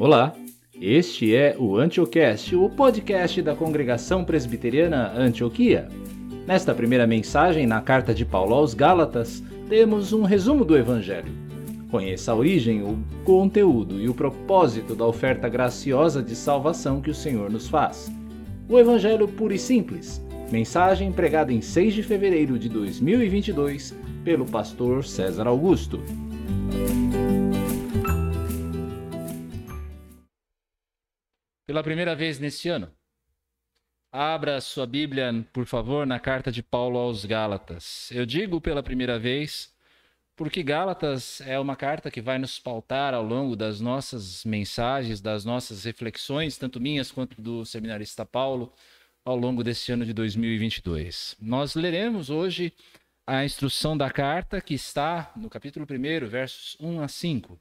Olá, este é o Antiocast, o podcast da Congregação Presbiteriana Antioquia. Nesta primeira mensagem na carta de Paulo aos Gálatas, temos um resumo do Evangelho. Conheça a origem, o conteúdo e o propósito da oferta graciosa de salvação que o Senhor nos faz. O Evangelho puro e simples, mensagem pregada em 6 de fevereiro de 2022 pelo pastor César Augusto. Pela primeira vez neste ano, abra sua Bíblia, por favor, na carta de Paulo aos Gálatas. Eu digo pela primeira vez porque Gálatas é uma carta que vai nos pautar ao longo das nossas mensagens, das nossas reflexões, tanto minhas quanto do seminarista Paulo, ao longo deste ano de 2022. Nós leremos hoje a instrução da carta que está no capítulo 1, versos 1 a 5.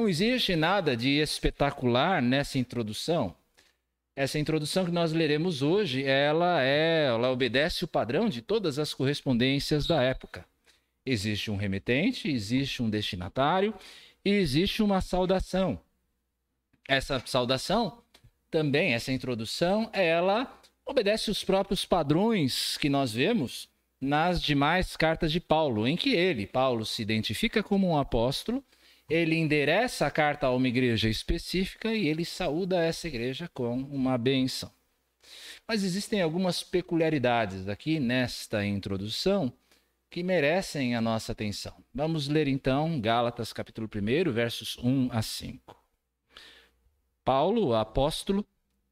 Não existe nada de espetacular nessa introdução. Essa introdução que nós leremos hoje, ela é, ela obedece o padrão de todas as correspondências da época. Existe um remetente, existe um destinatário e existe uma saudação. Essa saudação também, essa introdução, ela obedece os próprios padrões que nós vemos nas demais cartas de Paulo, em que ele, Paulo, se identifica como um apóstolo ele endereça a carta a uma igreja específica e ele saúda essa igreja com uma benção. Mas existem algumas peculiaridades aqui nesta introdução que merecem a nossa atenção. Vamos ler então Gálatas capítulo 1, versos 1 a 5. Paulo, apóstolo,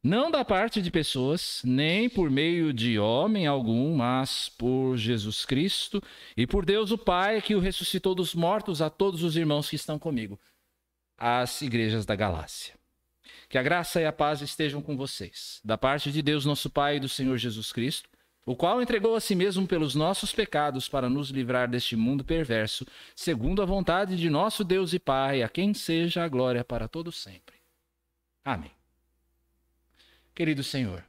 não da parte de pessoas, nem por meio de homem algum, mas por Jesus Cristo e por Deus o Pai que o ressuscitou dos mortos a todos os irmãos que estão comigo, as igrejas da Galácia. Que a graça e a paz estejam com vocês, da parte de Deus nosso Pai e do Senhor Jesus Cristo, o qual entregou a si mesmo pelos nossos pecados para nos livrar deste mundo perverso, segundo a vontade de nosso Deus e Pai, a quem seja a glória para todo sempre. Amém. Querido Senhor,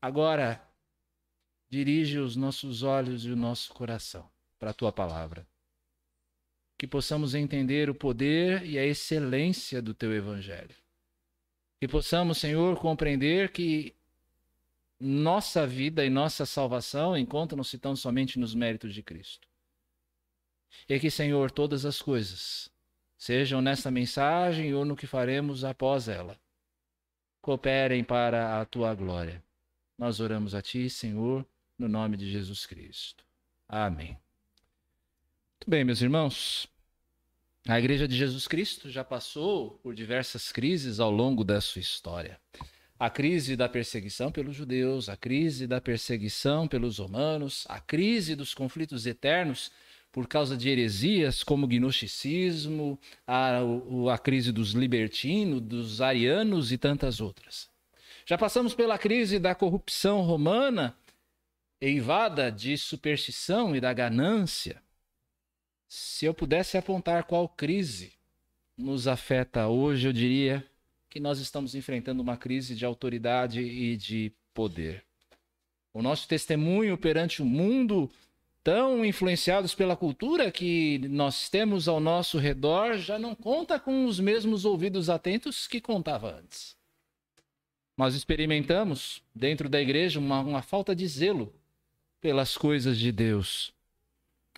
agora dirige os nossos olhos e o nosso coração para a tua palavra. Que possamos entender o poder e a excelência do teu evangelho. Que possamos, Senhor, compreender que nossa vida e nossa salvação encontram-se tão somente nos méritos de Cristo. E que, Senhor, todas as coisas, sejam nesta mensagem ou no que faremos após ela, cooperem para a tua glória. Nós oramos a ti, Senhor, no nome de Jesus Cristo. Amém. Muito bem, meus irmãos. A Igreja de Jesus Cristo já passou por diversas crises ao longo da sua história. A crise da perseguição pelos judeus, a crise da perseguição pelos romanos, a crise dos conflitos eternos por causa de heresias como o gnosticismo, a, a crise dos libertinos, dos arianos e tantas outras. Já passamos pela crise da corrupção romana, eivada de superstição e da ganância. Se eu pudesse apontar qual crise nos afeta hoje, eu diria que nós estamos enfrentando uma crise de autoridade e de poder. O nosso testemunho perante o mundo tão influenciados pela cultura que nós temos ao nosso redor já não conta com os mesmos ouvidos atentos que contava antes. Nós experimentamos dentro da igreja uma, uma falta de zelo pelas coisas de Deus.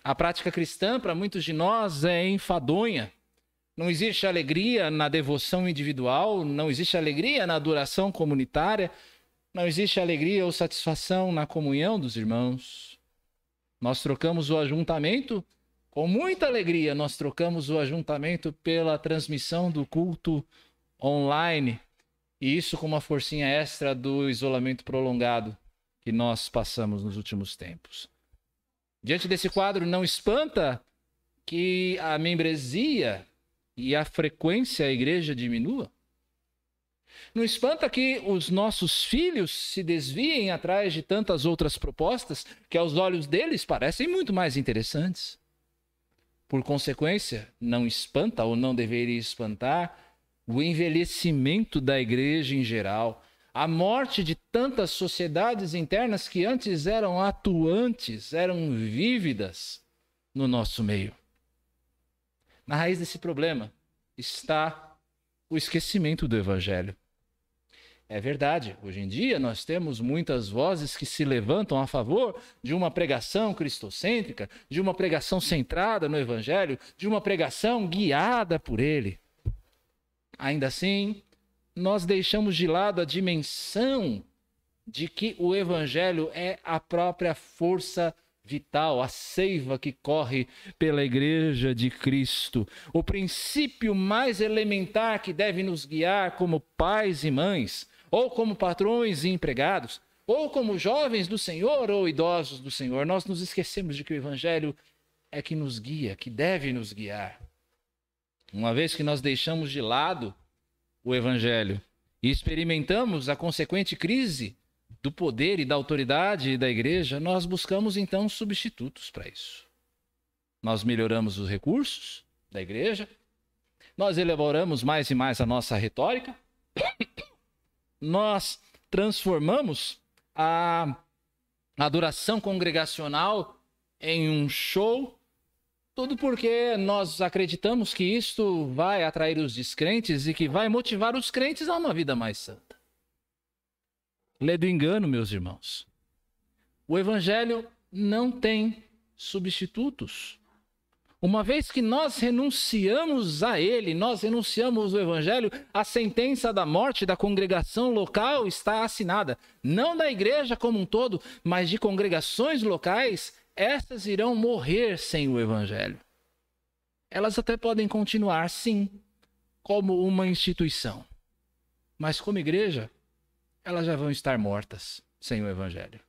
A prática cristã, para muitos de nós, é enfadonha. Não existe alegria na devoção individual, não existe alegria na adoração comunitária, não existe alegria ou satisfação na comunhão dos irmãos. Nós trocamos o ajuntamento com muita alegria, nós trocamos o ajuntamento pela transmissão do culto online. E isso com uma forcinha extra do isolamento prolongado que nós passamos nos últimos tempos. Diante desse quadro, não espanta que a membresia e a frequência à igreja diminua? Não espanta que os nossos filhos se desviem atrás de tantas outras propostas que, aos olhos deles, parecem muito mais interessantes. Por consequência, não espanta ou não deveria espantar o envelhecimento da igreja em geral, a morte de tantas sociedades internas que antes eram atuantes, eram vívidas no nosso meio. Na raiz desse problema está o esquecimento do evangelho. É verdade, hoje em dia nós temos muitas vozes que se levantam a favor de uma pregação cristocêntrica, de uma pregação centrada no Evangelho, de uma pregação guiada por ele. Ainda assim, nós deixamos de lado a dimensão de que o Evangelho é a própria força vital, a seiva que corre pela Igreja de Cristo, o princípio mais elementar que deve nos guiar como pais e mães ou como patrões e empregados, ou como jovens do Senhor ou idosos do Senhor, nós nos esquecemos de que o Evangelho é que nos guia, que deve nos guiar. Uma vez que nós deixamos de lado o Evangelho e experimentamos a consequente crise do poder e da autoridade da igreja, nós buscamos então substitutos para isso. Nós melhoramos os recursos da igreja, nós elaboramos mais e mais a nossa retórica, nós transformamos a adoração congregacional em um show, tudo porque nós acreditamos que isto vai atrair os descrentes e que vai motivar os crentes a uma vida mais santa. Lê do engano, meus irmãos. O evangelho não tem substitutos. Uma vez que nós renunciamos a ele, nós renunciamos o evangelho, a sentença da morte da congregação local está assinada, não da igreja como um todo, mas de congregações locais, essas irão morrer sem o evangelho. Elas até podem continuar, sim, como uma instituição, mas como igreja, elas já vão estar mortas sem o evangelho.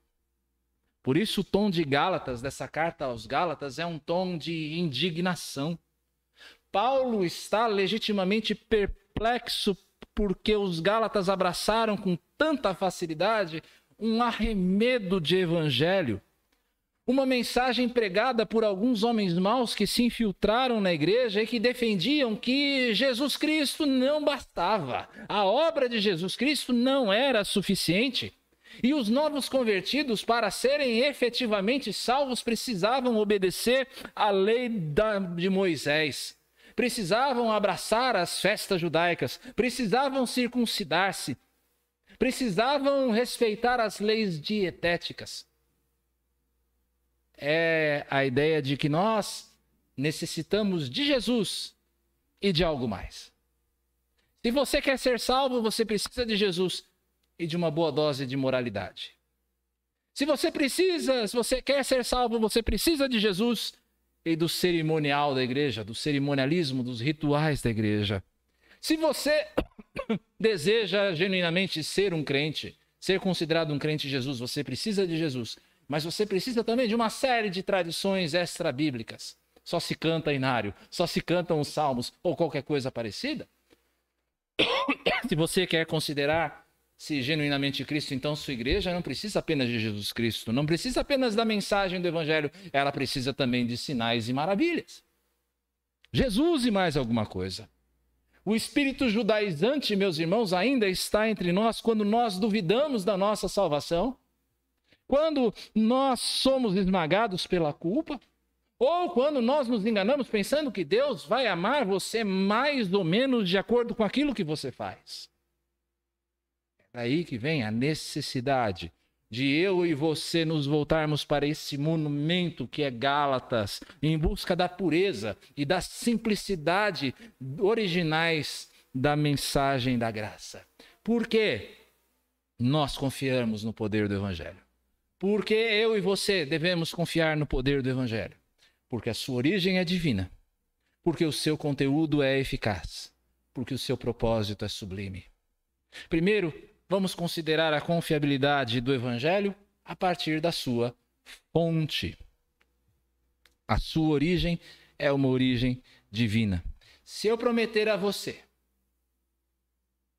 Por isso, o tom de Gálatas, dessa carta aos Gálatas, é um tom de indignação. Paulo está legitimamente perplexo porque os Gálatas abraçaram com tanta facilidade um arremedo de evangelho. Uma mensagem pregada por alguns homens maus que se infiltraram na igreja e que defendiam que Jesus Cristo não bastava. A obra de Jesus Cristo não era suficiente. E os novos convertidos, para serem efetivamente salvos, precisavam obedecer à lei de Moisés, precisavam abraçar as festas judaicas, precisavam circuncidar-se, precisavam respeitar as leis dietéticas. É a ideia de que nós necessitamos de Jesus e de algo mais. Se você quer ser salvo, você precisa de Jesus e de uma boa dose de moralidade. Se você precisa, se você quer ser salvo, você precisa de Jesus e do cerimonial da igreja, do cerimonialismo, dos rituais da igreja. Se você deseja genuinamente ser um crente, ser considerado um crente de Jesus, você precisa de Jesus, mas você precisa também de uma série de tradições extra-bíblicas. Só se canta inário, só se cantam os salmos ou qualquer coisa parecida. Se você quer considerar se genuinamente Cristo, então sua igreja não precisa apenas de Jesus Cristo, não precisa apenas da mensagem do Evangelho, ela precisa também de sinais e maravilhas. Jesus e mais alguma coisa. O espírito judaizante, meus irmãos, ainda está entre nós quando nós duvidamos da nossa salvação, quando nós somos esmagados pela culpa, ou quando nós nos enganamos pensando que Deus vai amar você mais ou menos de acordo com aquilo que você faz. Daí que vem a necessidade de eu e você nos voltarmos para esse monumento que é Gálatas, em busca da pureza e da simplicidade originais da mensagem da graça. Por quê? Nós confiamos no poder do Evangelho. Porque eu e você devemos confiar no poder do Evangelho? Porque a sua origem é divina. Porque o seu conteúdo é eficaz. Porque o seu propósito é sublime. Primeiro, vamos considerar a confiabilidade do Evangelho a partir da sua fonte. A sua origem é uma origem divina. Se eu prometer a você,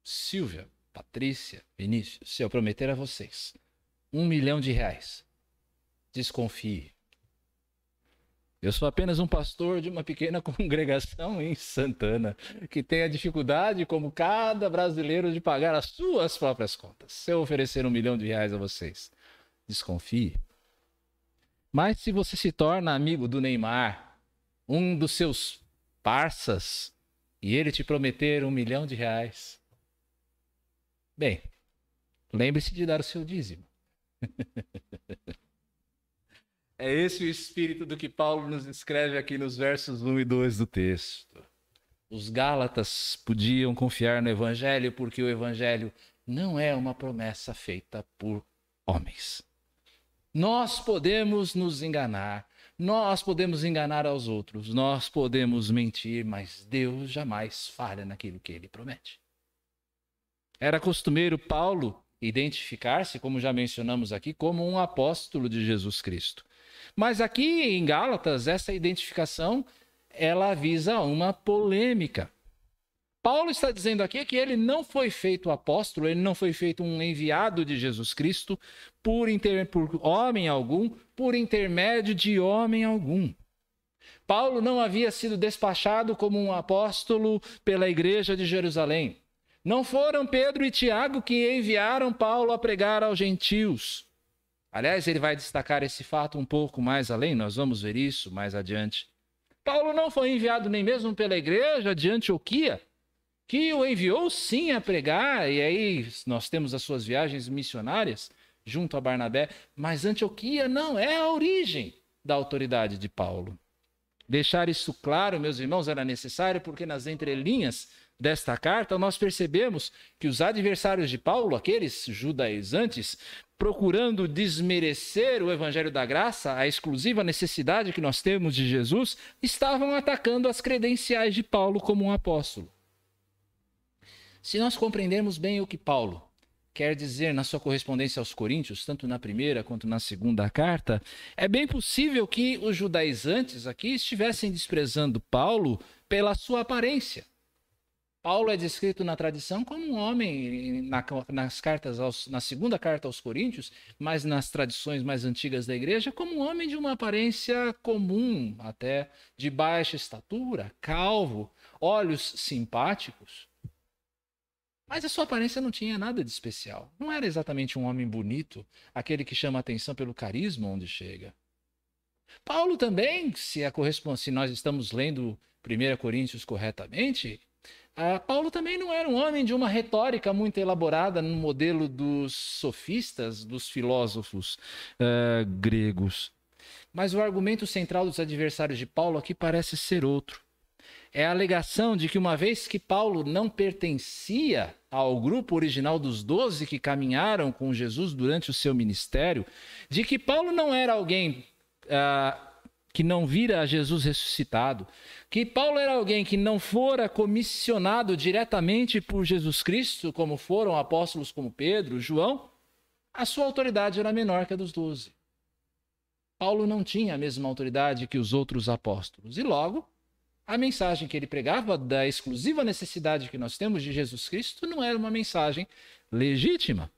Silvia, Patrícia, Vinícius, se eu prometer a vocês um milhão de reais, desconfie. Eu sou apenas um pastor de uma pequena congregação em Santana, que tem a dificuldade, como cada brasileiro, de pagar as suas próprias contas. Se eu oferecer um milhão de reais a vocês, desconfie. Mas se você se torna amigo do Neymar, um dos seus parças, e ele te prometer um milhão de reais, bem, lembre-se de dar o seu dízimo. é esse o espírito do que Paulo nos escreve aqui nos versos 1 e 2 do texto. Os Gálatas podiam confiar no Evangelho porque o Evangelho não é uma promessa feita por homens. Nós podemos nos enganar, nós podemos enganar aos outros, nós podemos mentir, mas Deus jamais falha naquilo que ele promete. Era costumeiro Paulo identificar-se, como já mencionamos aqui, como um apóstolo de Jesus Cristo. Mas aqui em Gálatas, essa identificação ela visa uma polêmica. Paulo está dizendo aqui que ele não foi feito apóstolo, ele não foi feito um enviado de Jesus Cristo por, inter... por homem algum, por intermédio de homem algum. Paulo não havia sido despachado como um apóstolo pela igreja de Jerusalém. Não foram Pedro e Tiago que enviaram Paulo a pregar aos gentios. Aliás, ele vai destacar esse fato um pouco mais além, nós vamos ver isso mais adiante. Paulo não foi enviado nem mesmo pela igreja de Antioquia, que o enviou sim a pregar, e aí nós temos as suas viagens missionárias junto a Barnabé, mas Antioquia não é a origem da autoridade de Paulo. Deixar isso claro, meus irmãos, era necessário porque nas entrelinhas desta carta nós percebemos que os adversários de Paulo, aqueles judaizantes, procurando desmerecer o evangelho da graça, a exclusiva necessidade que nós temos de Jesus, estavam atacando as credenciais de Paulo como um apóstolo. Se nós compreendermos bem o que Paulo quer dizer na sua correspondência aos Coríntios, tanto na primeira quanto na segunda carta, é bem possível que os judaizantes aqui estivessem desprezando Paulo pela sua aparência Paulo é descrito na tradição como um homem, na, nas cartas aos, na segunda carta aos Coríntios, mas nas tradições mais antigas da igreja, como um homem de uma aparência comum, até de baixa estatura, calvo, olhos simpáticos. Mas a sua aparência não tinha nada de especial. Não era exatamente um homem bonito, aquele que chama atenção pelo carisma onde chega. Paulo também, se, a se nós estamos lendo 1 Coríntios corretamente, ah, Paulo também não era um homem de uma retórica muito elaborada no modelo dos sofistas, dos filósofos uh, gregos. Mas o argumento central dos adversários de Paulo aqui parece ser outro. É a alegação de que, uma vez que Paulo não pertencia ao grupo original dos doze que caminharam com Jesus durante o seu ministério, de que Paulo não era alguém uh, que não vira a Jesus ressuscitado, que Paulo era alguém que não fora comissionado diretamente por Jesus Cristo, como foram apóstolos como Pedro, João, a sua autoridade era menor que a dos doze. Paulo não tinha a mesma autoridade que os outros apóstolos, e logo, a mensagem que ele pregava da exclusiva necessidade que nós temos de Jesus Cristo não era uma mensagem legítima.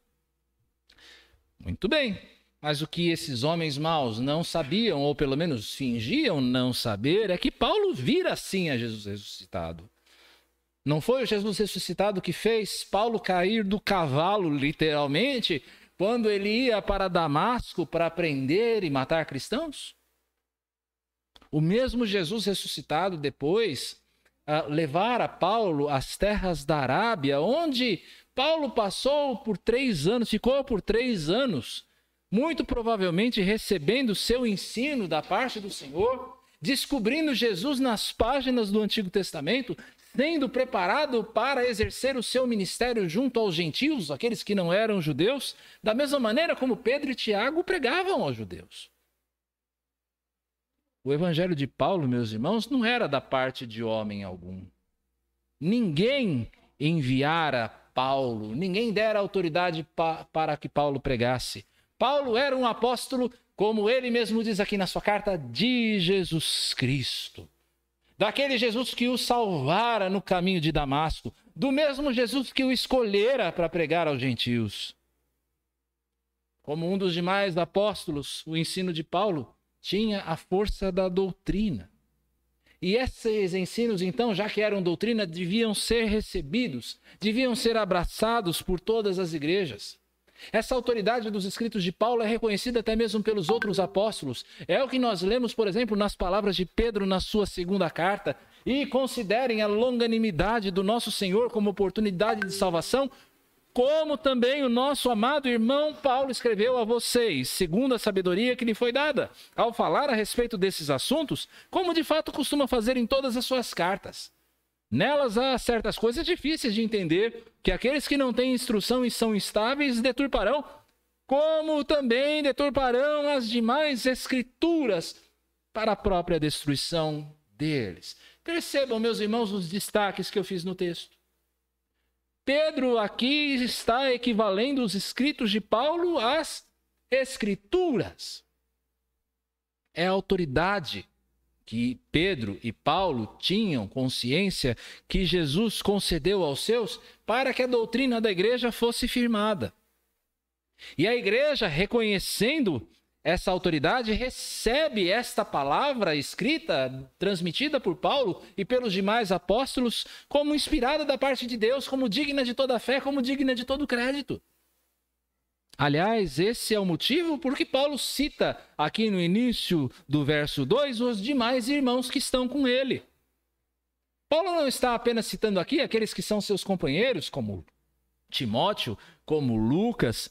Muito bem, mas o que esses homens maus não sabiam, ou pelo menos fingiam não saber, é que Paulo vira sim a Jesus ressuscitado. Não foi o Jesus ressuscitado que fez Paulo cair do cavalo, literalmente, quando ele ia para Damasco para prender e matar cristãos? O mesmo Jesus ressuscitado depois uh, levar a Paulo às terras da Arábia, onde Paulo passou por três anos, ficou por três anos muito provavelmente recebendo seu ensino da parte do Senhor, descobrindo Jesus nas páginas do Antigo Testamento, sendo preparado para exercer o seu ministério junto aos gentios, aqueles que não eram judeus, da mesma maneira como Pedro e Tiago pregavam aos judeus. O evangelho de Paulo, meus irmãos, não era da parte de homem algum. Ninguém enviara Paulo, ninguém dera autoridade pa para que Paulo pregasse. Paulo era um apóstolo, como ele mesmo diz aqui na sua carta, de Jesus Cristo. Daquele Jesus que o salvara no caminho de Damasco, do mesmo Jesus que o escolhera para pregar aos gentios. Como um dos demais apóstolos, o ensino de Paulo tinha a força da doutrina. E esses ensinos, então, já que eram doutrina, deviam ser recebidos, deviam ser abraçados por todas as igrejas. Essa autoridade dos escritos de Paulo é reconhecida até mesmo pelos outros apóstolos. É o que nós lemos, por exemplo, nas palavras de Pedro na sua segunda carta, e considerem a longanimidade do nosso Senhor como oportunidade de salvação, como também o nosso amado irmão Paulo escreveu a vocês, segundo a sabedoria que lhe foi dada, ao falar a respeito desses assuntos, como de fato costuma fazer em todas as suas cartas. Nelas há certas coisas difíceis de entender, que aqueles que não têm instrução e são instáveis deturparão, como também deturparão as demais escrituras para a própria destruição deles. Percebam, meus irmãos, os destaques que eu fiz no texto. Pedro aqui está equivalendo os escritos de Paulo às escrituras. É autoridade que Pedro e Paulo tinham consciência que Jesus concedeu aos seus para que a doutrina da igreja fosse firmada. E a igreja, reconhecendo essa autoridade, recebe esta palavra escrita, transmitida por Paulo e pelos demais apóstolos, como inspirada da parte de Deus, como digna de toda fé, como digna de todo crédito. Aliás, esse é o motivo por que Paulo cita aqui no início do verso 2 os demais irmãos que estão com ele. Paulo não está apenas citando aqui aqueles que são seus companheiros, como Timóteo, como Lucas,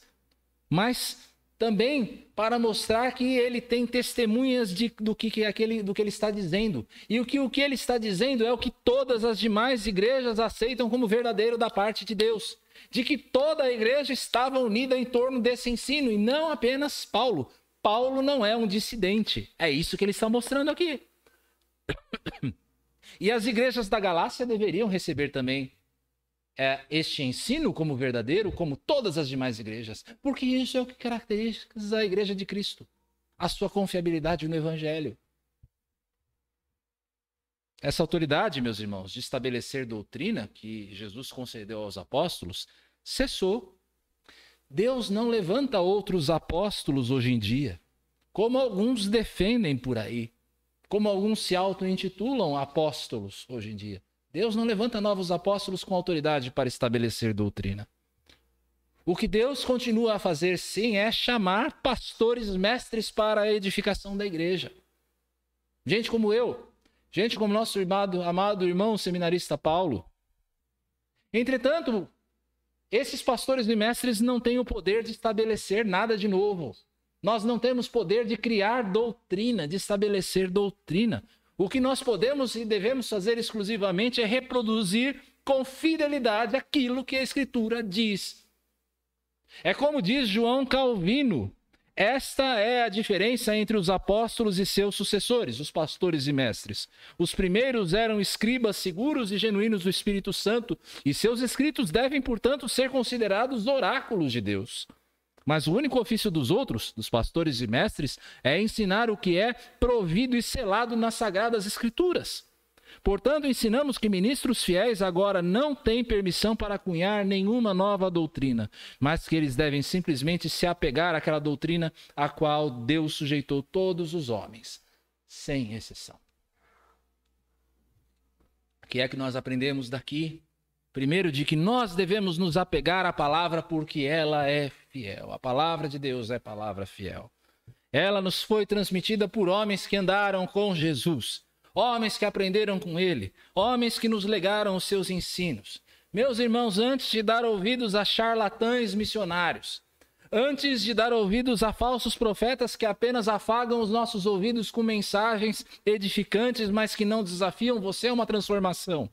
mas também para mostrar que ele tem testemunhas de, do, que, que aquele, do que ele está dizendo. E o que, o que ele está dizendo é o que todas as demais igrejas aceitam como verdadeiro da parte de Deus. De que toda a igreja estava unida em torno desse ensino, e não apenas Paulo. Paulo não é um dissidente. É isso que ele está mostrando aqui. E as igrejas da Galácia deveriam receber também é, este ensino como verdadeiro, como todas as demais igrejas, porque isso é o que caracteriza a igreja de Cristo, a sua confiabilidade no Evangelho. Essa autoridade, meus irmãos, de estabelecer doutrina que Jesus concedeu aos apóstolos, cessou. Deus não levanta outros apóstolos hoje em dia, como alguns defendem por aí, como alguns se auto-intitulam apóstolos hoje em dia. Deus não levanta novos apóstolos com autoridade para estabelecer doutrina. O que Deus continua a fazer, sim, é chamar pastores mestres para a edificação da igreja. Gente como eu, gente como nosso amado, amado irmão seminarista Paulo. Entretanto, esses pastores e mestres não têm o poder de estabelecer nada de novo. Nós não temos poder de criar doutrina, de estabelecer doutrina. O que nós podemos e devemos fazer exclusivamente é reproduzir com fidelidade aquilo que a Escritura diz. É como diz João Calvino: esta é a diferença entre os apóstolos e seus sucessores, os pastores e mestres. Os primeiros eram escribas seguros e genuínos do Espírito Santo, e seus escritos devem, portanto, ser considerados oráculos de Deus. Mas o único ofício dos outros, dos pastores e mestres, é ensinar o que é provido e selado nas sagradas escrituras. Portanto, ensinamos que ministros fiéis agora não têm permissão para cunhar nenhuma nova doutrina, mas que eles devem simplesmente se apegar àquela doutrina a qual Deus sujeitou todos os homens, sem exceção. O que é que nós aprendemos daqui? Primeiro, de que nós devemos nos apegar à palavra porque ela é fiel. A palavra de Deus é palavra fiel. Ela nos foi transmitida por homens que andaram com Jesus, homens que aprenderam com ele, homens que nos legaram os seus ensinos. Meus irmãos, antes de dar ouvidos a charlatães missionários, antes de dar ouvidos a falsos profetas que apenas afagam os nossos ouvidos com mensagens edificantes, mas que não desafiam você a uma transformação,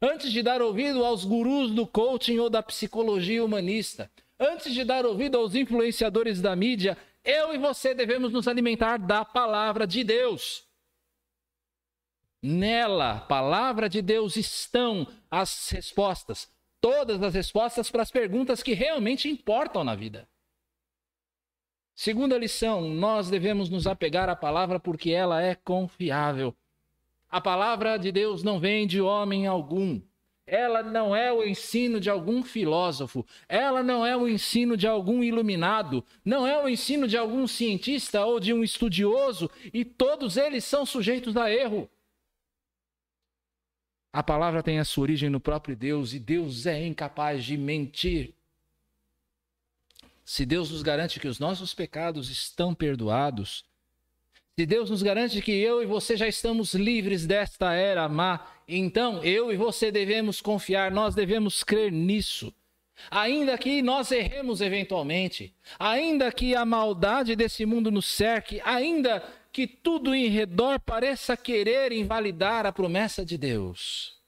antes de dar ouvido aos gurus do coaching ou da psicologia humanista, antes de dar ouvido aos influenciadores da mídia, eu e você devemos nos alimentar da palavra de Deus. Nela, palavra de Deus, estão as respostas, todas as respostas para as perguntas que realmente importam na vida. Segunda lição, nós devemos nos apegar à palavra porque ela é confiável. A palavra de Deus não vem de homem algum. Ela não é o ensino de algum filósofo, ela não é o ensino de algum iluminado, não é o ensino de algum cientista ou de um estudioso, e todos eles são sujeitos a erro. A palavra tem a sua origem no próprio Deus e Deus é incapaz de mentir. Se Deus nos garante que os nossos pecados estão perdoados, Se Deus nos garante que eu e você já estamos livres desta era má, então eu e você devemos confiar, nós devemos crer nisso. Ainda que nós erremos eventualmente, ainda que a maldade desse mundo nos cerque, ainda que tudo em redor pareça querer invalidar a promessa de Deus,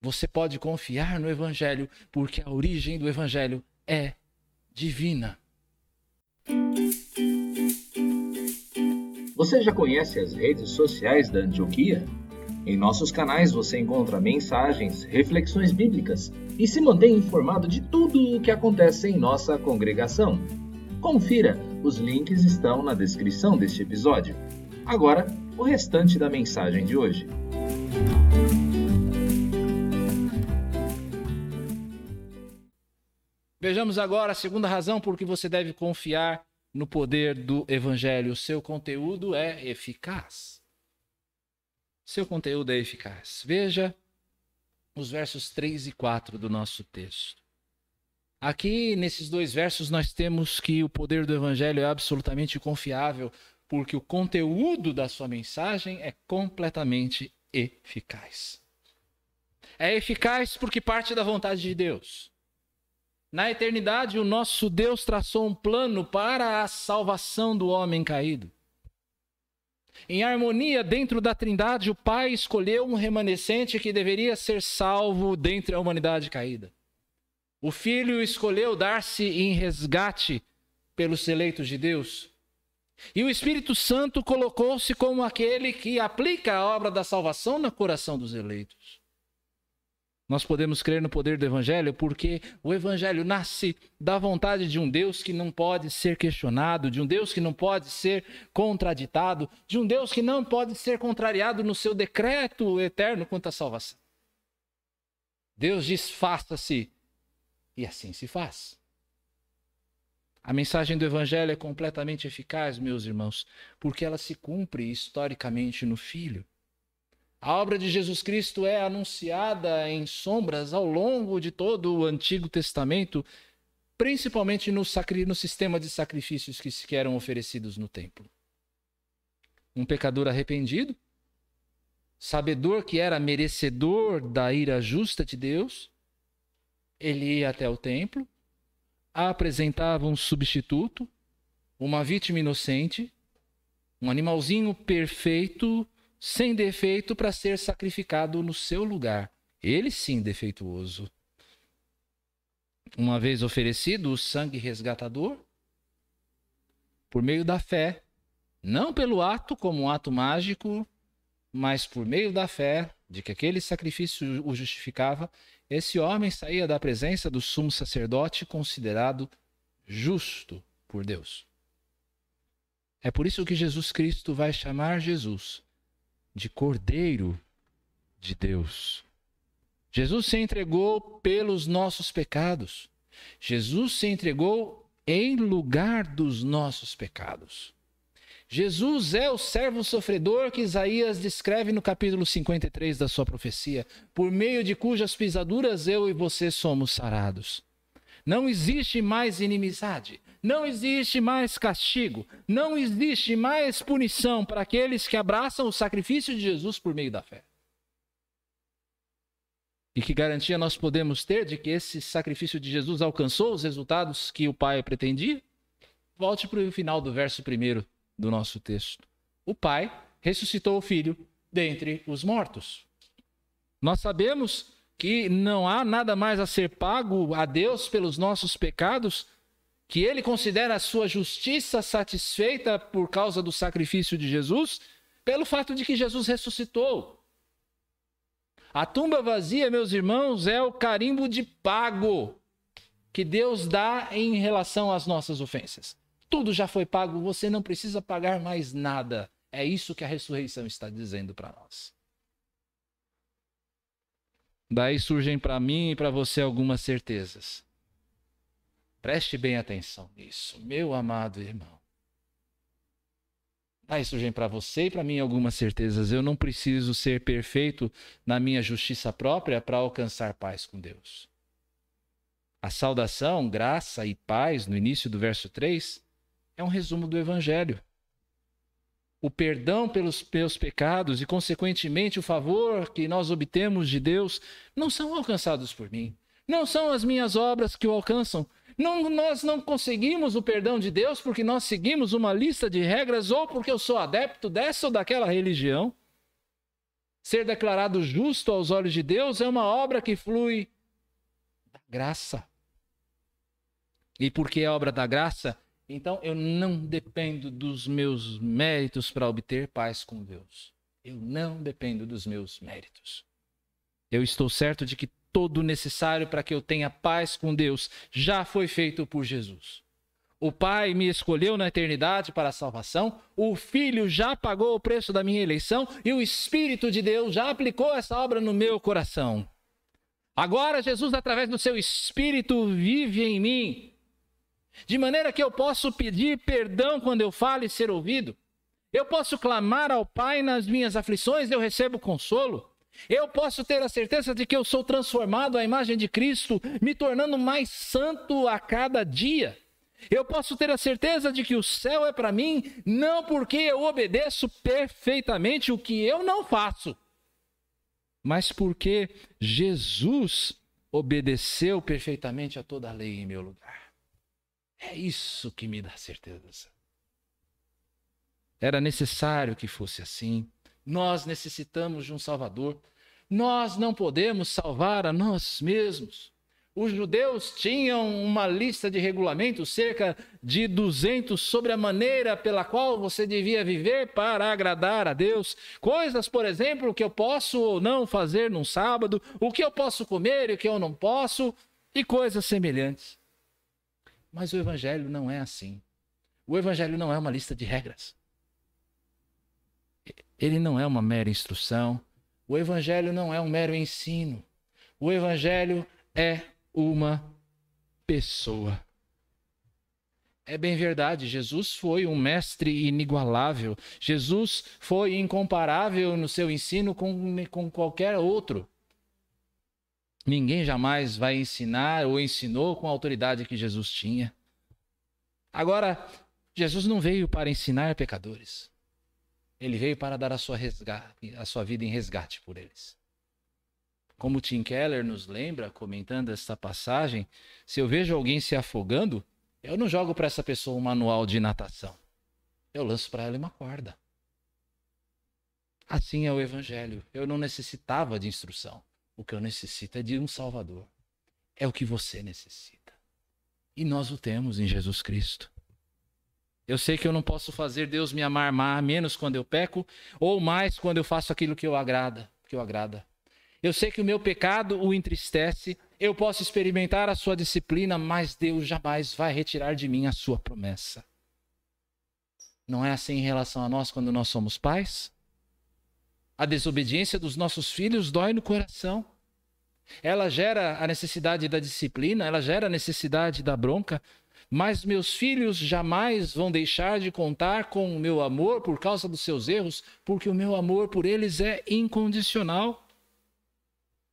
você pode confiar no Evangelho, porque a origem do Evangelho é divina. Você já conhece as redes sociais da Antioquia? Em nossos canais você encontra mensagens, reflexões bíblicas e se mantém informado de tudo o que acontece em nossa congregação. Confira, os links estão na descrição deste episódio. Agora, o restante da mensagem de hoje. Vejamos agora a segunda razão por que você deve confiar no poder do evangelho. Seu conteúdo é eficaz. Seu conteúdo é eficaz. Veja os versos 3 e 4 do nosso texto. Aqui, nesses dois versos, nós temos que o poder do Evangelho é absolutamente confiável, porque o conteúdo da sua mensagem é completamente eficaz. É eficaz porque parte da vontade de Deus. Na eternidade, o nosso Deus traçou um plano para a salvação do homem caído. Em harmonia dentro da Trindade, o Pai escolheu um remanescente que deveria ser salvo dentre a humanidade caída. O Filho escolheu dar-se em resgate pelos eleitos de Deus. E o Espírito Santo colocou-se como aquele que aplica a obra da salvação no coração dos eleitos. Nós podemos crer no poder do Evangelho porque o Evangelho nasce da vontade de um Deus que não pode ser questionado, de um Deus que não pode ser contraditado, de um Deus que não pode ser contrariado no seu decreto eterno quanto à salvação. Deus diz: faça-se, e assim se faz. A mensagem do Evangelho é completamente eficaz, meus irmãos, porque ela se cumpre historicamente no Filho. A obra de Jesus Cristo é anunciada em sombras ao longo de todo o Antigo Testamento, principalmente no, no sistema de sacrifícios que se eram oferecidos no templo. Um pecador arrependido, sabedor que era merecedor da ira justa de Deus, ele ia até o templo, apresentava um substituto, uma vítima inocente, um animalzinho perfeito sem defeito para ser sacrificado no seu lugar. Ele sim defeituoso. Uma vez oferecido o sangue resgatador, por meio da fé, não pelo ato como um ato mágico, mas por meio da fé de que aquele sacrifício o justificava, esse homem saía da presença do sumo sacerdote considerado justo por Deus. É por isso que Jesus Cristo vai chamar Jesus de Cordeiro de Deus. Jesus se entregou pelos nossos pecados. Jesus se entregou em lugar dos nossos pecados. Jesus é o servo sofredor que Isaías descreve no capítulo 53 da sua profecia, por meio de cujas pisaduras eu e você somos sarados. Não existe mais inimizade, não existe mais castigo, não existe mais punição para aqueles que abraçam o sacrifício de Jesus por meio da fé. E que garantia nós podemos ter de que esse sacrifício de Jesus alcançou os resultados que o Pai pretendia? Volte para o final do verso primeiro do nosso texto. O Pai ressuscitou o Filho dentre os mortos. Nós sabemos que não há nada mais a ser pago a Deus pelos nossos pecados que ele considera a sua justiça satisfeita por causa do sacrifício de Jesus, pelo fato de que Jesus ressuscitou. A tumba vazia, meus irmãos, é o carimbo de pago que Deus dá em relação às nossas ofensas. Tudo já foi pago, você não precisa pagar mais nada. É isso que a ressurreição está dizendo para nós. Daí surgem para mim e para você algumas certezas. Preste bem atenção nisso, meu amado irmão. Daí surgem para você e para mim algumas certezas. Eu não preciso ser perfeito na minha justiça própria para alcançar paz com Deus. A saudação, graça e paz no início do verso 3 é um resumo do Evangelho. O perdão pelos meus pecados e, consequentemente, o favor que nós obtemos de Deus não são alcançados por mim. Não são as minhas obras que o alcançam. Não, nós não conseguimos o perdão de Deus porque nós seguimos uma lista de regras ou porque eu sou adepto dessa ou daquela religião. Ser declarado justo aos olhos de Deus é uma obra que flui da graça. E porque é obra da graça, então eu não dependo dos meus méritos para obter paz com Deus. Eu não dependo dos meus méritos. Eu estou certo de que todo necessário para que eu tenha paz com Deus já foi feito por Jesus. O Pai me escolheu na eternidade para a salvação, o Filho já pagou o preço da minha eleição e o Espírito de Deus já aplicou essa obra no meu coração. Agora, Jesus, através do seu Espírito, vive em mim de maneira que eu posso pedir perdão quando eu falo e ser ouvido. Eu posso clamar ao Pai nas minhas aflições, eu recebo consolo. Eu posso ter a certeza de que eu sou transformado à imagem de Cristo, me tornando mais santo a cada dia. Eu posso ter a certeza de que o céu é para mim, não porque eu obedeço perfeitamente o que eu não faço, mas porque Jesus obedeceu perfeitamente a toda a lei em meu lugar. É isso que me dá certeza. Era necessário que fosse assim. Nós necessitamos de um Salvador. Nós não podemos salvar a nós mesmos. Os judeus tinham uma lista de regulamentos, cerca de 200, sobre a maneira pela qual você devia viver para agradar a Deus. Coisas, por exemplo, que eu posso ou não fazer num sábado, o que eu posso comer e o que eu não posso, e coisas semelhantes. Mas o Evangelho não é assim. O Evangelho não é uma lista de regras. Ele não é uma mera instrução. O Evangelho não é um mero ensino. O Evangelho é uma pessoa. É bem verdade, Jesus foi um mestre inigualável. Jesus foi incomparável no seu ensino com, com qualquer outro. Ninguém jamais vai ensinar ou ensinou com a autoridade que Jesus tinha. Agora, Jesus não veio para ensinar pecadores. Ele veio para dar a sua, resgate, a sua vida em resgate por eles. Como Tim Keller nos lembra, comentando esta passagem, se eu vejo alguém se afogando, eu não jogo para essa pessoa um manual de natação. Eu lanço para ela uma corda. Assim é o Evangelho. Eu não necessitava de instrução. O que eu necessito é de um Salvador. É o que você necessita. E nós o temos em Jesus Cristo. Eu sei que eu não posso fazer Deus me amar menos quando eu peco, ou mais quando eu faço aquilo que eu agrada, que eu agrada. Eu sei que o meu pecado o entristece, eu posso experimentar a sua disciplina, mas Deus jamais vai retirar de mim a sua promessa. Não é assim em relação a nós quando nós somos pais? A desobediência dos nossos filhos dói no coração. Ela gera a necessidade da disciplina, ela gera a necessidade da bronca, mas meus filhos jamais vão deixar de contar com o meu amor por causa dos seus erros, porque o meu amor por eles é incondicional.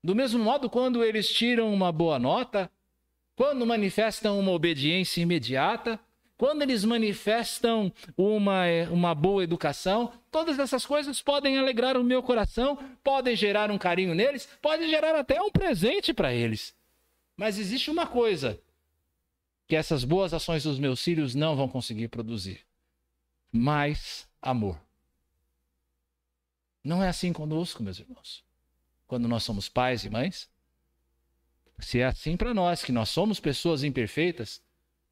Do mesmo modo, quando eles tiram uma boa nota, quando manifestam uma obediência imediata, quando eles manifestam uma, uma boa educação, todas essas coisas podem alegrar o meu coração, podem gerar um carinho neles, podem gerar até um presente para eles. Mas existe uma coisa que essas boas ações dos meus filhos não vão conseguir produzir: mais amor. Não é assim conosco, meus irmãos. Quando nós somos pais e mães, se é assim para nós, que nós somos pessoas imperfeitas,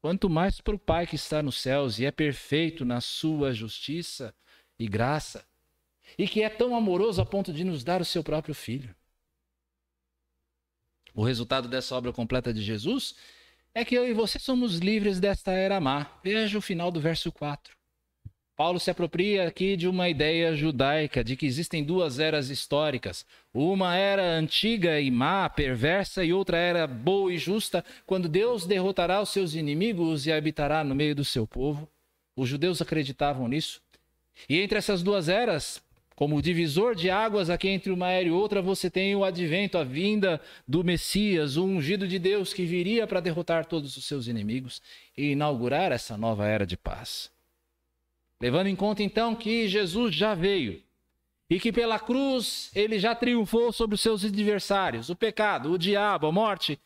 quanto mais para o Pai que está nos céus e é perfeito na sua justiça e graça, e que é tão amoroso a ponto de nos dar o seu próprio Filho. O resultado dessa obra completa de Jesus é que eu e você somos livres desta era má. Veja o final do verso 4. Paulo se apropria aqui de uma ideia judaica de que existem duas eras históricas. Uma era antiga e má, perversa, e outra era boa e justa, quando Deus derrotará os seus inimigos e habitará no meio do seu povo. Os judeus acreditavam nisso. E entre essas duas eras, como divisor de águas aqui entre uma era e outra, você tem o advento, a vinda do Messias, o ungido de Deus que viria para derrotar todos os seus inimigos e inaugurar essa nova era de paz. Levando em conta então que Jesus já veio e que pela cruz ele já triunfou sobre os seus adversários, o pecado, o diabo, a morte.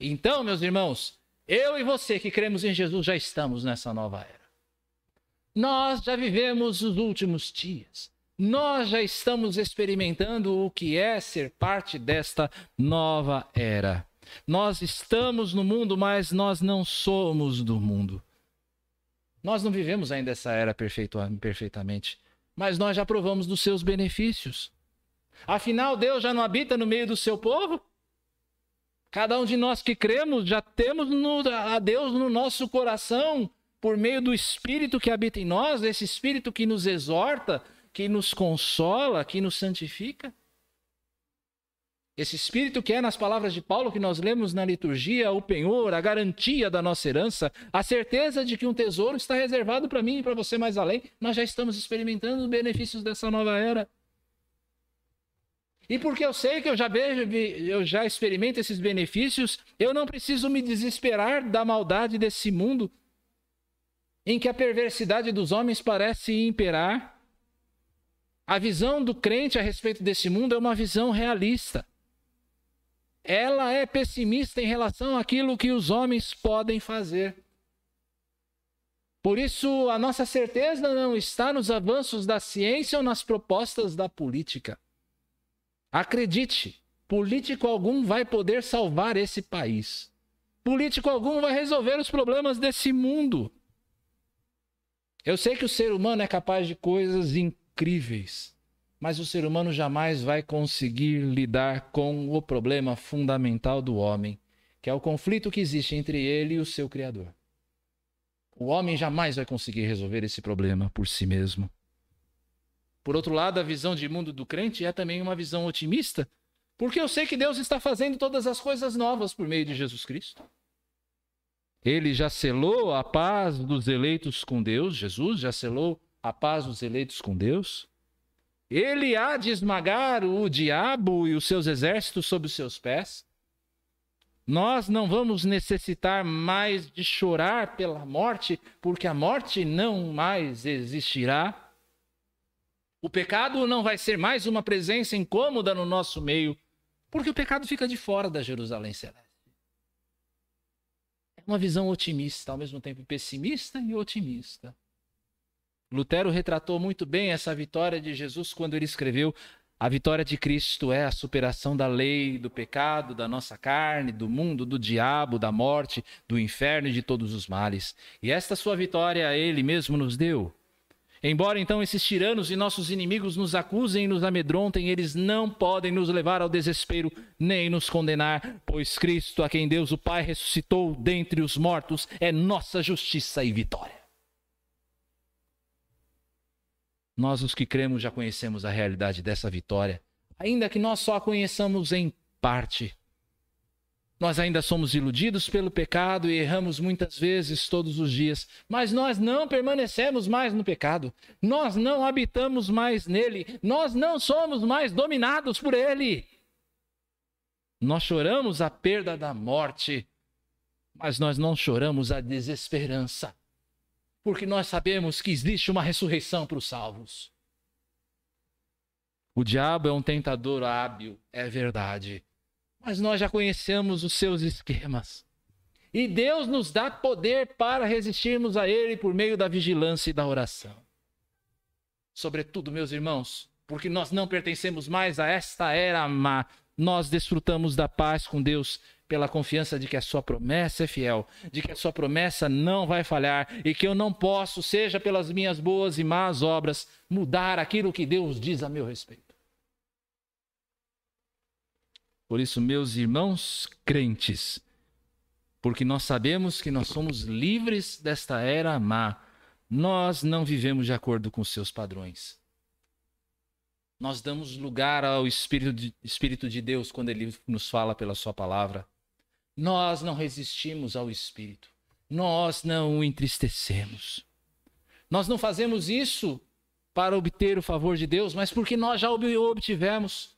Então, meus irmãos, eu e você que cremos em Jesus já estamos nessa nova era. Nós já vivemos os últimos dias. Nós já estamos experimentando o que é ser parte desta nova era. Nós estamos no mundo, mas nós não somos do mundo. Nós não vivemos ainda essa era perfeitamente mas nós já provamos dos seus benefícios. Afinal, Deus já não habita no meio do seu povo? Cada um de nós que cremos já temos no, a Deus no nosso coração, por meio do Espírito que habita em nós, esse Espírito que nos exorta, que nos consola, que nos santifica. Esse espírito que é, nas palavras de Paulo que nós lemos na liturgia, o penhor, a garantia da nossa herança, a certeza de que um tesouro está reservado para mim e para você mais além, nós já estamos experimentando os benefícios dessa nova era. E porque eu sei que eu já vejo, eu já experimento esses benefícios, eu não preciso me desesperar da maldade desse mundo em que a perversidade dos homens parece imperar. A visão do crente a respeito desse mundo é uma visão realista ela é pessimista em relação àquilo que os homens podem fazer. Por isso, a nossa certeza não está nos avanços da ciência ou nas propostas da política. Acredite, político algum vai poder salvar esse país. Político algum vai resolver os problemas desse mundo. Eu sei que o ser humano é capaz de coisas incríveis mas o ser humano jamais vai conseguir lidar com o problema fundamental do homem, que é o conflito que existe entre ele e o seu Criador. O homem jamais vai conseguir resolver esse problema por si mesmo. Por outro lado, a visão de mundo do crente é também uma visão otimista, porque eu sei que Deus está fazendo todas as coisas novas por meio de Jesus Cristo. Ele já selou a paz dos eleitos com Deus, Jesus já selou a paz dos eleitos com Deus. Ele há de esmagar o diabo e os seus exércitos sob os seus pés. Nós não vamos necessitar mais de chorar pela morte, porque a morte não mais existirá. O pecado não vai ser mais uma presença incômoda no nosso meio, porque o pecado fica de fora da Jerusalém celeste. É uma visão otimista, ao mesmo tempo pessimista e otimista. Lutero retratou muito bem essa vitória de Jesus quando ele escreveu: A vitória de Cristo é a superação da lei, do pecado, da nossa carne, do mundo, do diabo, da morte, do inferno e de todos os males. E esta sua vitória ele mesmo nos deu. Embora então esses tiranos e nossos inimigos nos acusem e nos amedrontem, eles não podem nos levar ao desespero nem nos condenar, pois Cristo, a quem Deus o Pai ressuscitou dentre os mortos, é nossa justiça e vitória. Nós, os que cremos, já conhecemos a realidade dessa vitória, ainda que nós só a conheçamos em parte. Nós ainda somos iludidos pelo pecado e erramos muitas vezes todos os dias, mas nós não permanecemos mais no pecado, nós não habitamos mais nele, nós não somos mais dominados por ele. Nós choramos a perda da morte, mas nós não choramos a desesperança porque nós sabemos que existe uma ressurreição para os salvos. O diabo é um tentador hábil, é verdade. Mas nós já conhecemos os seus esquemas. E Deus nos dá poder para resistirmos a ele por meio da vigilância e da oração. Sobretudo, meus irmãos, porque nós não pertencemos mais a esta era má, nós desfrutamos da paz com Deus pela confiança de que a sua promessa é fiel, de que a sua promessa não vai falhar e que eu não posso, seja pelas minhas boas e más obras, mudar aquilo que Deus diz a meu respeito. Por isso, meus irmãos crentes, porque nós sabemos que nós somos livres desta era má, nós não vivemos de acordo com seus padrões. Nós damos lugar ao Espírito de, Espírito de Deus quando ele nos fala pela Sua palavra. Nós não resistimos ao Espírito. Nós não o entristecemos. Nós não fazemos isso para obter o favor de Deus, mas porque nós já o obtivemos.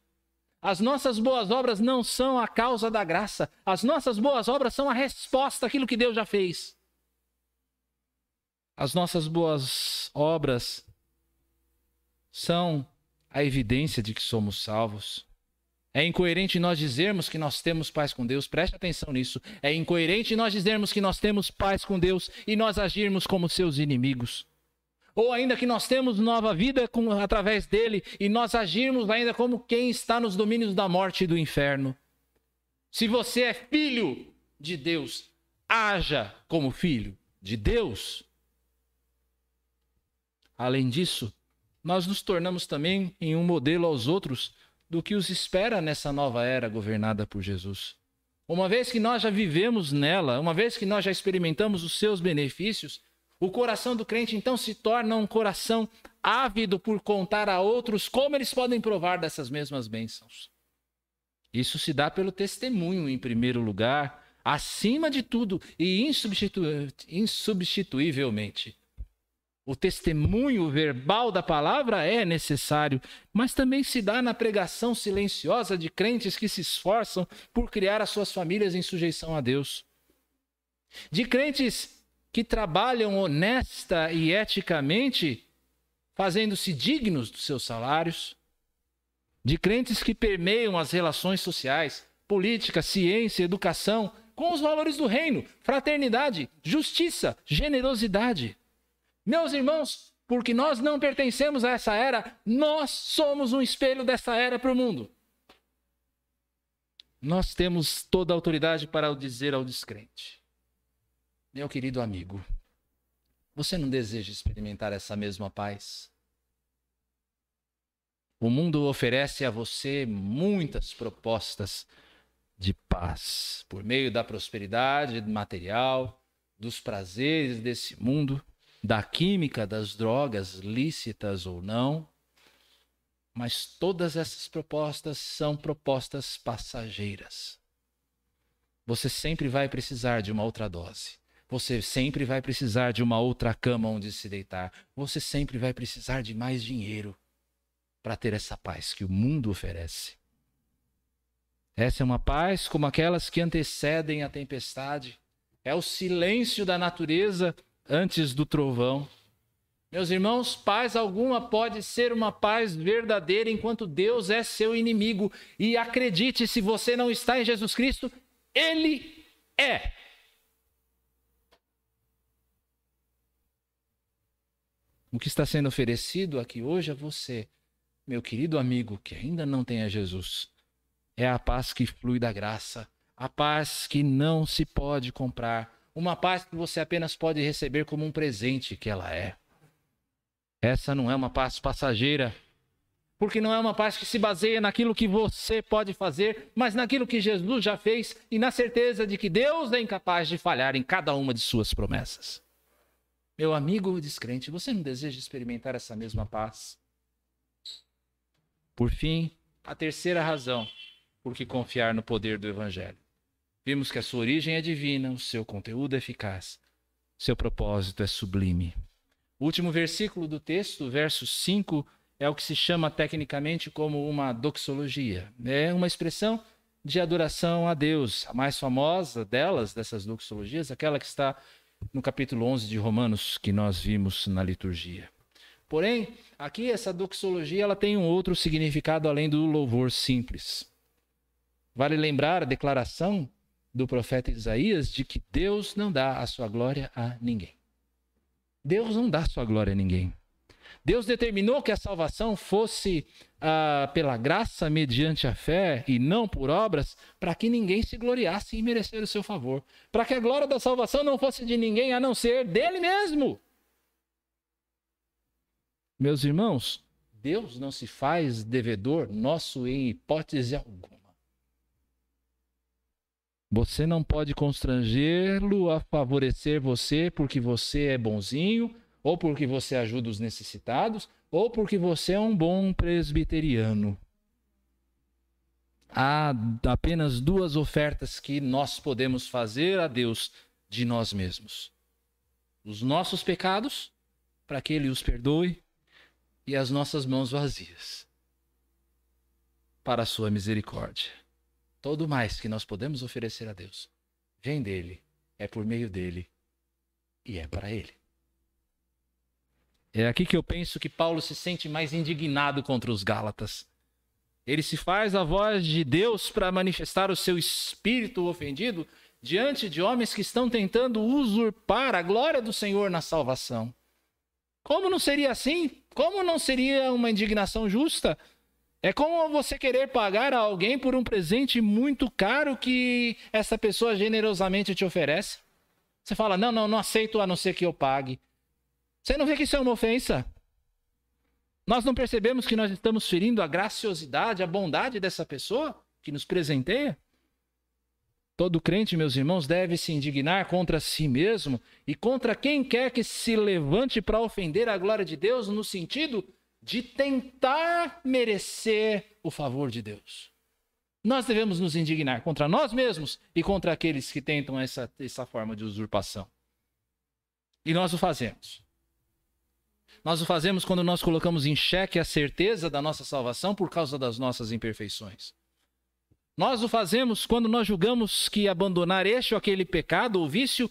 As nossas boas obras não são a causa da graça. As nossas boas obras são a resposta àquilo que Deus já fez. As nossas boas obras são a evidência de que somos salvos. É incoerente nós dizermos que nós temos paz com Deus, preste atenção nisso. É incoerente nós dizermos que nós temos paz com Deus e nós agirmos como seus inimigos. Ou ainda que nós temos nova vida com, através dele e nós agirmos ainda como quem está nos domínios da morte e do inferno. Se você é filho de Deus, haja como filho de Deus. Além disso, nós nos tornamos também em um modelo aos outros do que os espera nessa nova era governada por Jesus. Uma vez que nós já vivemos nela, uma vez que nós já experimentamos os seus benefícios, o coração do crente então se torna um coração ávido por contar a outros como eles podem provar dessas mesmas bênçãos. Isso se dá pelo testemunho, em primeiro lugar, acima de tudo e insubstitu insubstituivelmente. O testemunho verbal da palavra é necessário, mas também se dá na pregação silenciosa de crentes que se esforçam por criar as suas famílias em sujeição a Deus. De crentes que trabalham honesta e eticamente, fazendo-se dignos dos seus salários. De crentes que permeiam as relações sociais, política, ciência, educação, com os valores do reino, fraternidade, justiça, generosidade. Meus irmãos, porque nós não pertencemos a essa era, nós somos um espelho dessa era para o mundo. Nós temos toda a autoridade para dizer ao descrente. Meu querido amigo, você não deseja experimentar essa mesma paz? O mundo oferece a você muitas propostas de paz por meio da prosperidade material, dos prazeres desse mundo da química das drogas, lícitas ou não, mas todas essas propostas são propostas passageiras. Você sempre vai precisar de uma outra dose. Você sempre vai precisar de uma outra cama onde se deitar. Você sempre vai precisar de mais dinheiro para ter essa paz que o mundo oferece. Essa é uma paz como aquelas que antecedem a tempestade. É o silêncio da natureza antes do trovão. Meus irmãos, paz alguma pode ser uma paz verdadeira enquanto Deus é seu inimigo. E acredite, se você não está em Jesus Cristo, Ele é. O que está sendo oferecido aqui hoje a você, meu querido amigo que ainda não tem a Jesus, é a paz que flui da graça, a paz que não se pode comprar, uma paz que você apenas pode receber como um presente que ela é. Essa não é uma paz passageira, porque não é uma paz que se baseia naquilo que você pode fazer, mas naquilo que Jesus já fez e na certeza de que Deus é incapaz de falhar em cada uma de suas promessas. Meu amigo descrente, você não deseja experimentar essa mesma paz? Por fim, a terceira razão por que confiar no poder do Evangelho. Vimos que a sua origem é divina, o seu conteúdo é eficaz, seu propósito é sublime. O último versículo do texto, verso 5, é o que se chama tecnicamente como uma doxologia. É uma expressão de adoração a Deus. A mais famosa delas, dessas doxologias, aquela que está no capítulo 11 de Romanos, que nós vimos na liturgia. Porém, aqui essa doxologia ela tem um outro significado além do louvor simples. Vale lembrar a declaração do profeta Isaías de que Deus não dá a sua glória a ninguém. Deus não dá a sua glória a ninguém. Deus determinou que a salvação fosse ah, pela graça mediante a fé e não por obras, para que ninguém se gloriasse em merecer o seu favor. Para que a glória da salvação não fosse de ninguém a não ser dele mesmo. Meus irmãos, Deus não se faz devedor nosso em hipótese alguma. Você não pode constrangê-lo a favorecer você porque você é bonzinho, ou porque você ajuda os necessitados, ou porque você é um bom presbiteriano. Há apenas duas ofertas que nós podemos fazer a Deus de nós mesmos: os nossos pecados, para que Ele os perdoe, e as nossas mãos vazias, para a Sua misericórdia. Todo mais que nós podemos oferecer a Deus vem dele, é por meio dele e é para ele. É aqui que eu penso que Paulo se sente mais indignado contra os Gálatas. Ele se faz a voz de Deus para manifestar o seu espírito ofendido diante de homens que estão tentando usurpar a glória do Senhor na salvação. Como não seria assim? Como não seria uma indignação justa? É como você querer pagar a alguém por um presente muito caro que essa pessoa generosamente te oferece. Você fala: não, não, não aceito a não ser que eu pague. Você não vê que isso é uma ofensa? Nós não percebemos que nós estamos ferindo a graciosidade, a bondade dessa pessoa que nos presenteia? Todo crente, meus irmãos, deve se indignar contra si mesmo e contra quem quer que se levante para ofender a glória de Deus no sentido de tentar merecer o favor de Deus. Nós devemos nos indignar contra nós mesmos e contra aqueles que tentam essa, essa forma de usurpação. E nós o fazemos. Nós o fazemos quando nós colocamos em xeque a certeza da nossa salvação por causa das nossas imperfeições. Nós o fazemos quando nós julgamos que abandonar este ou aquele pecado ou vício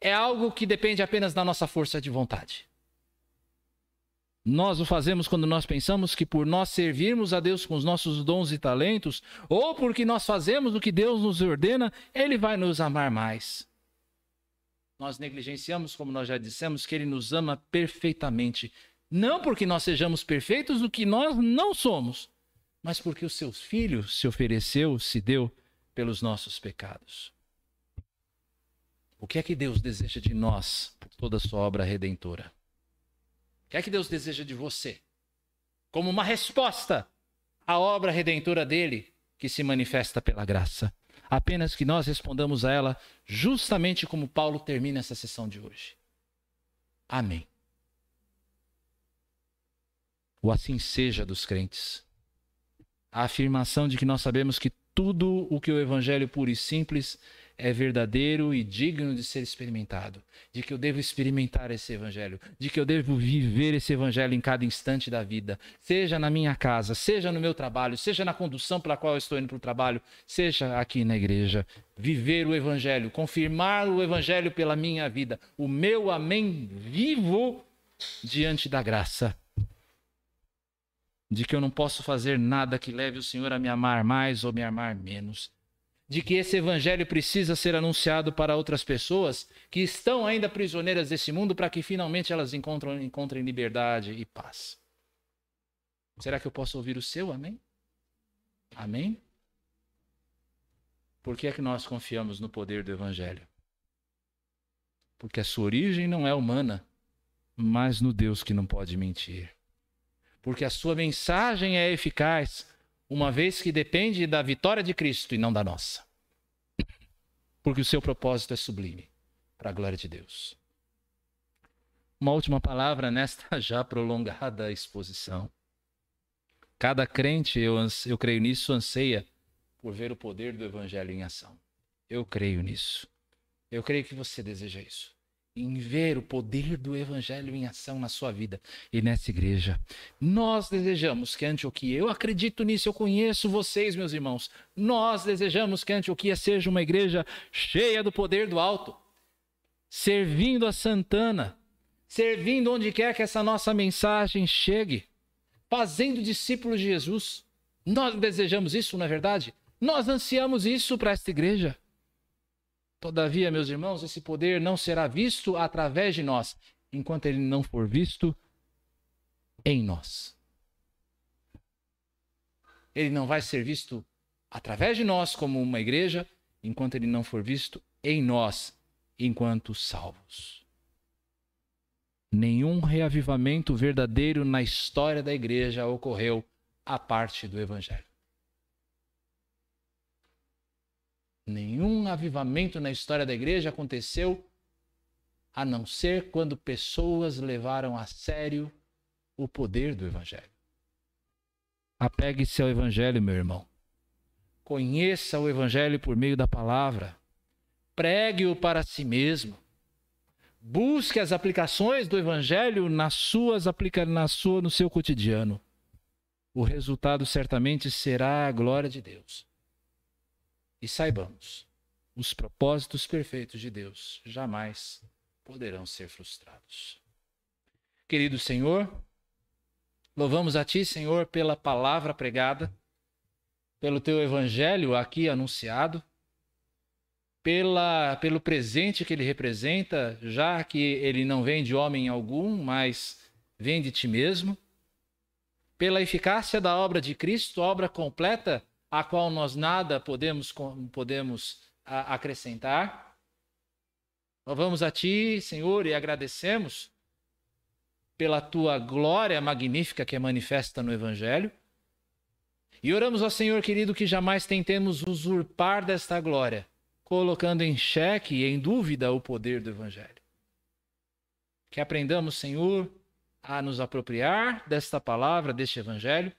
é algo que depende apenas da nossa força de vontade. Nós o fazemos quando nós pensamos que por nós servirmos a Deus com os nossos dons e talentos, ou porque nós fazemos o que Deus nos ordena, Ele vai nos amar mais. Nós negligenciamos, como nós já dissemos, que Ele nos ama perfeitamente. Não porque nós sejamos perfeitos, o que nós não somos, mas porque o seu filho se ofereceu, se deu pelos nossos pecados. O que é que Deus deseja de nós por toda a sua obra redentora? Que é que Deus deseja de você? Como uma resposta à obra redentora dele, que se manifesta pela graça. Apenas que nós respondamos a ela justamente como Paulo termina essa sessão de hoje. Amém. O assim seja dos crentes a afirmação de que nós sabemos que tudo o que o evangelho puro e simples é verdadeiro e digno de ser experimentado, de que eu devo experimentar esse evangelho, de que eu devo viver esse evangelho em cada instante da vida, seja na minha casa, seja no meu trabalho, seja na condução pela qual eu estou indo para o trabalho, seja aqui na igreja. Viver o evangelho, confirmar o evangelho pela minha vida, o meu amém vivo diante da graça de que eu não posso fazer nada que leve o Senhor a me amar mais ou me amar menos, de que esse evangelho precisa ser anunciado para outras pessoas que estão ainda prisioneiras desse mundo para que finalmente elas encontrem, liberdade e paz. Será que eu posso ouvir o seu amém? Amém? Por que é que nós confiamos no poder do evangelho? Porque a sua origem não é humana, mas no Deus que não pode mentir porque a sua mensagem é eficaz, uma vez que depende da vitória de Cristo e não da nossa. Porque o seu propósito é sublime, para a glória de Deus. Uma última palavra nesta já prolongada exposição. Cada crente, eu, eu creio nisso, anseia por ver o poder do Evangelho em ação. Eu creio nisso. Eu creio que você deseja isso em ver o poder do evangelho em ação na sua vida e nessa igreja. Nós desejamos que Antioquia, eu acredito nisso, eu conheço vocês, meus irmãos. Nós desejamos que Antioquia seja uma igreja cheia do poder do alto, servindo a Santana, servindo onde quer que essa nossa mensagem chegue, fazendo discípulos de Jesus. Nós desejamos isso, não é verdade? Nós ansiamos isso para esta igreja. Todavia, meus irmãos, esse poder não será visto através de nós, enquanto ele não for visto em nós. Ele não vai ser visto através de nós como uma igreja, enquanto ele não for visto em nós, enquanto salvos. Nenhum reavivamento verdadeiro na história da igreja ocorreu à parte do evangelho. Nenhum avivamento na história da igreja aconteceu a não ser quando pessoas levaram a sério o poder do evangelho. Apegue-se ao evangelho, meu irmão. Conheça o evangelho por meio da palavra. Pregue-o para si mesmo. Busque as aplicações do evangelho nas suas aplica na sua no seu cotidiano. O resultado certamente será a glória de Deus. E saibamos, os propósitos perfeitos de Deus jamais poderão ser frustrados. querido Senhor. Louvamos a Ti, Senhor, pela palavra pregada, pelo Teu evangelho aqui anunciado, pela, pelo presente que ele representa, já que ele não vem de homem algum, mas vem de Ti mesmo, pela eficácia da obra de Cristo, obra completa, a qual nós nada podemos, podemos acrescentar. Louvamos a Ti, Senhor, e agradecemos pela Tua glória magnífica que é manifesta no Evangelho. E oramos ao Senhor querido que jamais tentemos usurpar desta glória, colocando em xeque e em dúvida o poder do Evangelho. Que aprendamos, Senhor, a nos apropriar desta palavra, deste Evangelho,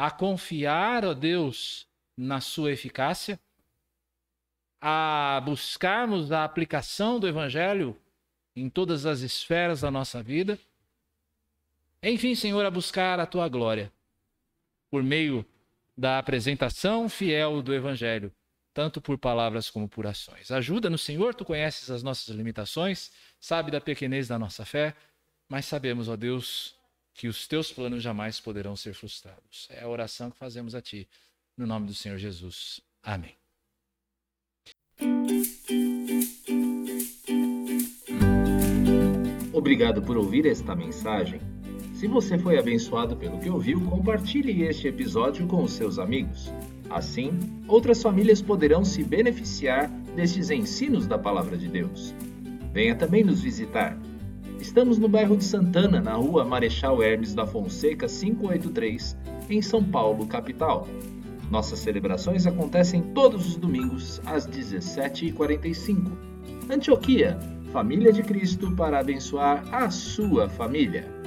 a confiar, ó Deus, na sua eficácia a buscarmos a aplicação do Evangelho em todas as esferas da nossa vida. Enfim, Senhor, a buscar a tua glória por meio da apresentação fiel do Evangelho, tanto por palavras como por ações. Ajuda-nos, Senhor, tu conheces as nossas limitações, sabe da pequenez da nossa fé, mas sabemos, ó Deus, que os teus planos jamais poderão ser frustrados. É a oração que fazemos a ti, no nome do Senhor Jesus. Amém. Obrigado por ouvir esta mensagem. Se você foi abençoado pelo que ouviu, compartilhe este episódio com os seus amigos. Assim, outras famílias poderão se beneficiar destes ensinos da Palavra de Deus. Venha também nos visitar. Estamos no bairro de Santana, na rua Marechal Hermes da Fonseca 583, em São Paulo, capital. Nossas celebrações acontecem todos os domingos às 17h45. Antioquia, família de Cristo para abençoar a sua família.